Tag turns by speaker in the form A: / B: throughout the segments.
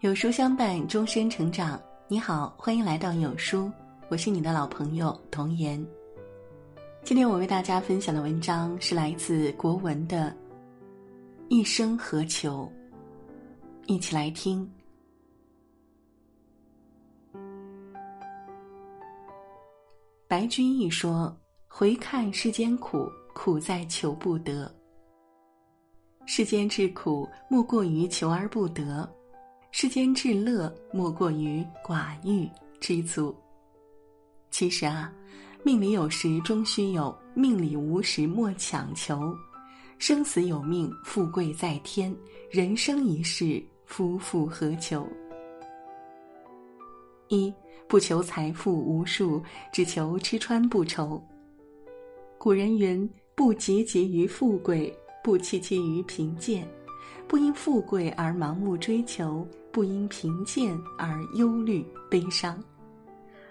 A: 有书相伴，终身成长。你好，欢迎来到有书，我是你的老朋友童言。今天我为大家分享的文章是来自国文的《一生何求》，一起来听。白居易说：“回看世间苦，苦在求不得。世间之苦，莫过于求而不得。”世间至乐，莫过于寡欲知足。其实啊，命里有时终须有，命里无时莫强求。生死有命，富贵在天。人生一世，夫复何求？一不求财富无数，只求吃穿不愁。古人云：“不汲汲于富贵，不戚戚于贫贱。不因富贵而盲目追求。”不因贫贱而忧虑悲伤，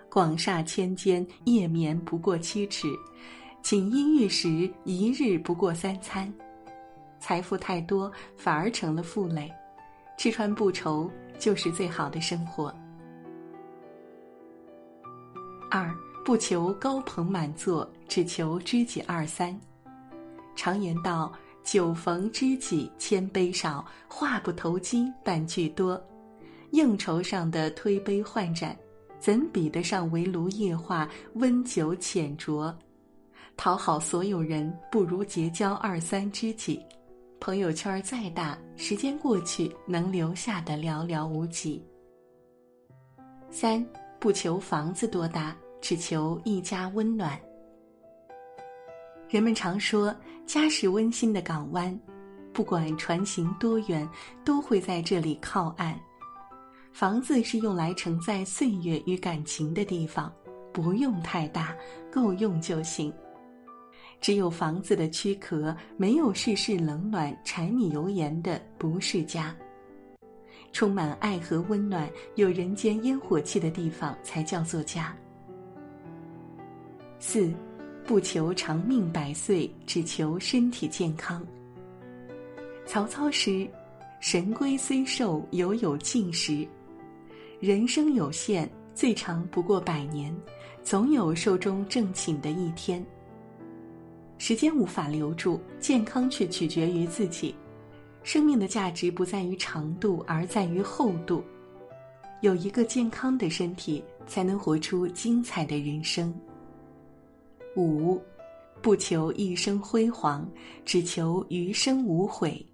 A: 广厦千间，夜眠不过七尺；锦衣玉食，一日不过三餐。财富太多，反而成了负累；吃穿不愁，就是最好的生活。二不求高朋满座，只求知己二三。常言道。酒逢知己千杯少，话不投机半句多。应酬上的推杯换盏，怎比得上围炉夜话、温酒浅酌？讨好所有人，不如结交二三知己。朋友圈再大，时间过去，能留下的寥寥无几。三不求房子多大，只求一家温暖。人们常说，家是温馨的港湾，不管船行多远，都会在这里靠岸。房子是用来承载岁月与感情的地方，不用太大，够用就行。只有房子的躯壳，没有世事冷暖、柴米油盐的，不是家。充满爱和温暖，有人间烟火气的地方，才叫做家。四。不求长命百岁，只求身体健康。曹操时，神龟虽寿，犹有尽时。人生有限，最长不过百年，总有寿终正寝的一天。时间无法留住，健康却取决于自己。生命的价值不在于长度，而在于厚度。有一个健康的身体，才能活出精彩的人生。五，不求一生辉煌，只求余生无悔。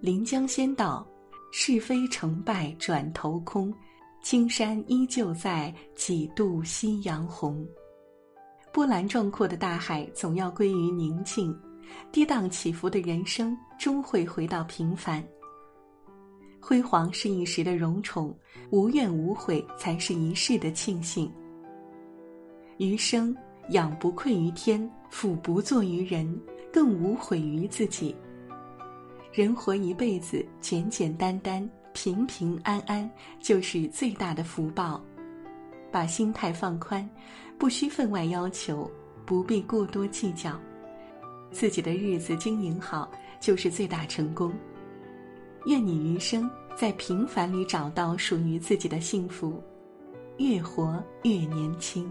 A: 临江仙道：“是非成败转头空，青山依旧在，几度夕阳红。”波澜壮阔的大海总要归于宁静，跌宕起伏的人生终会回到平凡。辉煌是一时的荣宠，无怨无悔才是一世的庆幸。余生。养不愧于天，俯不作于人，更无悔于自己。人活一辈子，简简单单、平平安安，就是最大的福报。把心态放宽，不需分外要求，不必过多计较，自己的日子经营好，就是最大成功。愿你余生在平凡里找到属于自己的幸福，越活越年轻。